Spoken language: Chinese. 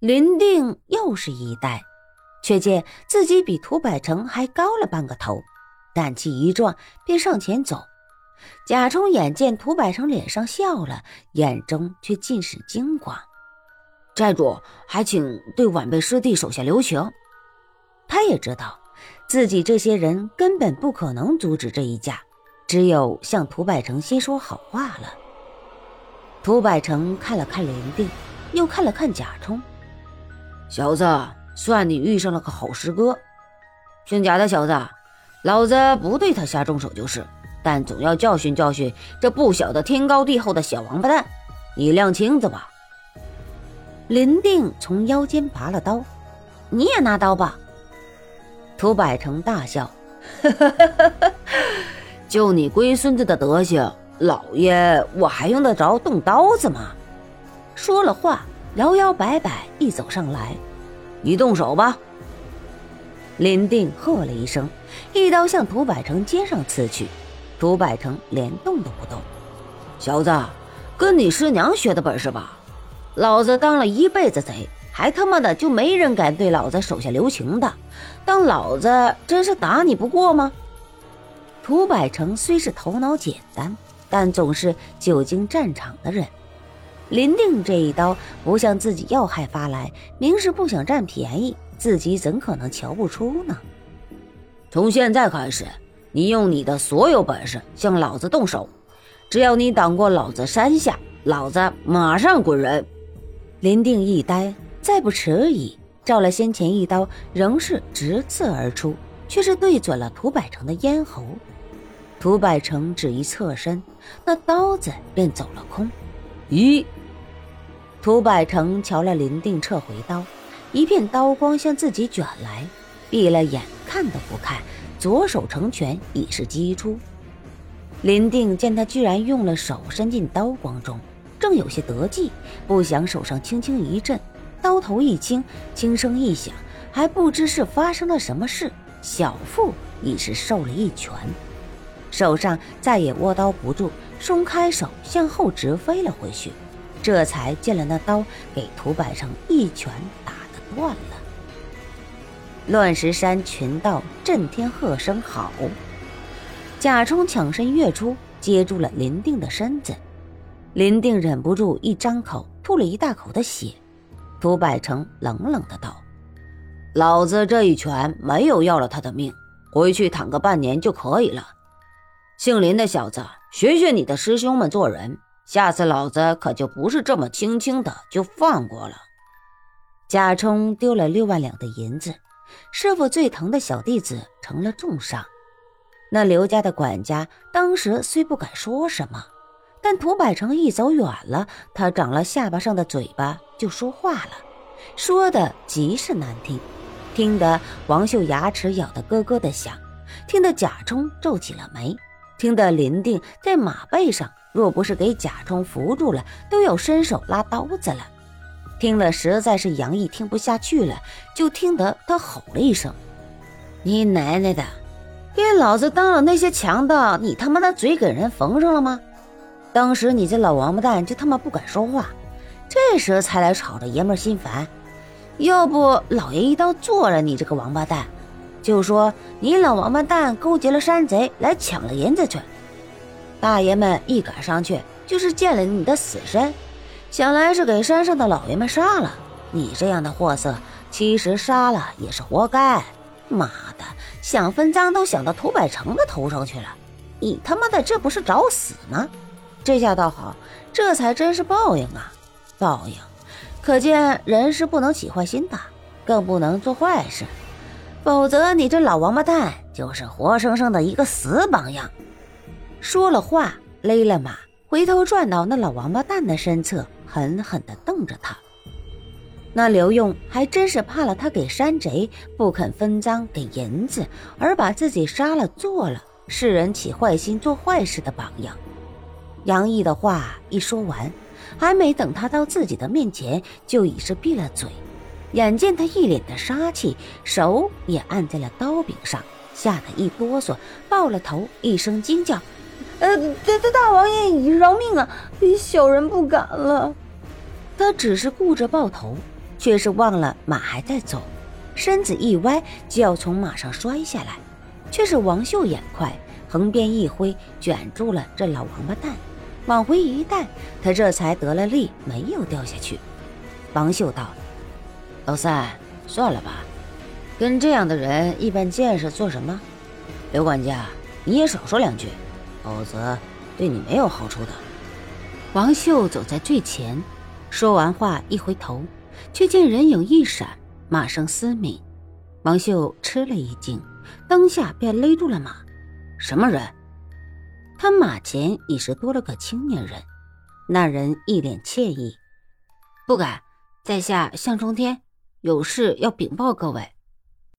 林定又是一呆，却见自己比涂百成还高了半个头，胆气一壮，便上前走。贾充眼见涂百成脸上笑了，眼中却尽是惊慌。寨主，还请对晚辈师弟手下留情。他也知道自己这些人根本不可能阻止这一架，只有向涂百成先说好话了。涂百成看了看林定，又看了看贾充，小子，算你遇上了个好师哥。姓贾的小子，老子不对他下重手就是。但总要教训教训这不晓得天高地厚的小王八蛋，你亮清子吧。林定从腰间拔了刀，你也拿刀吧。涂百成大笑，就你龟孙子的德行，老爷我还用得着动刀子吗？说了话，摇摇摆摆一走上来，你动手吧。林定喝了一声，一刀向涂百成肩上刺去。涂百成连动都不动，小子，跟你师娘学的本事吧？老子当了一辈子贼，还他妈的就没人敢对老子手下留情的？当老子真是打你不过吗？涂百成虽是头脑简单，但总是久经战场的人。林定这一刀不向自己要害发来，明是不想占便宜，自己怎可能瞧不出呢？从现在开始。你用你的所有本事向老子动手，只要你挡过老子三下，老子马上滚人！林定一呆，再不迟疑，照了先前一刀，仍是直刺而出，却是对准了涂百成的咽喉。涂百成只一侧身，那刀子便走了空。咦？涂百成瞧了林定撤回刀，一片刀光向自己卷来，闭了眼看都不看。左手成拳，已是击出。林定见他居然用了手伸进刀光中，正有些得计，不想手上轻轻一震，刀头一轻，轻声一响，还不知是发生了什么事，小腹已是受了一拳，手上再也握刀不住，松开手向后直飞了回去，这才见了那刀给涂百成一拳打得断了。乱石山群道震天喝声好，贾充抢身跃出，接住了林定的身子。林定忍不住一张口，吐了一大口的血。涂百成冷冷的道：“老子这一拳没有要了他的命，回去躺个半年就可以了。姓林的小子，学学你的师兄们做人，下次老子可就不是这么轻轻的就放过了。”贾充丢了六万两的银子。师傅最疼的小弟子成了重伤，那刘家的管家当时虽不敢说什么，但涂百成一走远了，他长了下巴上的嘴巴就说话了，说的极是难听，听得王秀牙齿咬得咯咯的响，听得贾充皱起了眉，听得林定在马背上若不是给贾充扶住了，都要伸手拉刀子了。听了实在是杨毅听不下去了，就听得他吼了一声：“你奶奶的，给老子当了那些强盗，你他妈的嘴给人缝上了吗？当时你这老王八蛋就他妈不敢说话，这时才来吵着爷们心烦。要不老爷一刀做了你这个王八蛋，就说你老王八蛋勾结了山贼来抢了银子去。大爷们一赶上去就是见了你的死身。”想来是给山上的老爷们杀了你这样的货色，其实杀了也是活该。妈的，想分赃都想到涂百成的头上去了，你他妈的这不是找死吗？这下倒好，这才真是报应啊！报应，可见人是不能起坏心的，更不能做坏事，否则你这老王八蛋就是活生生的一个死榜样。说了话，勒了马，回头转到那老王八蛋的身侧。狠狠地瞪着他，那刘用还真是怕了他给山贼不肯分赃给银子，而把自己杀了做了世人起坏心做坏事的榜样。杨毅的话一说完，还没等他到自己的面前，就已是闭了嘴。眼见他一脸的杀气，手也按在了刀柄上，吓得一哆嗦，抱了头，一声惊叫。呃，大大大王爷，饶命啊！小人不敢了。他只是顾着抱头，却是忘了马还在走，身子一歪就要从马上摔下来，却是王秀眼快，横鞭一挥，卷住了这老王八蛋，往回一带，他这才得了力，没有掉下去。王秀道：“老三，算了吧，跟这样的人一般见识做什么？刘管家，你也少说两句，否则对你没有好处的。”王秀走在最前，说完话一回头，却见人影一闪，马声嘶鸣。王秀吃了一惊，当下便勒住了马。什么人？他马前已是多了个青年人，那人一脸惬意，不敢。在下向冲天，有事要禀报各位。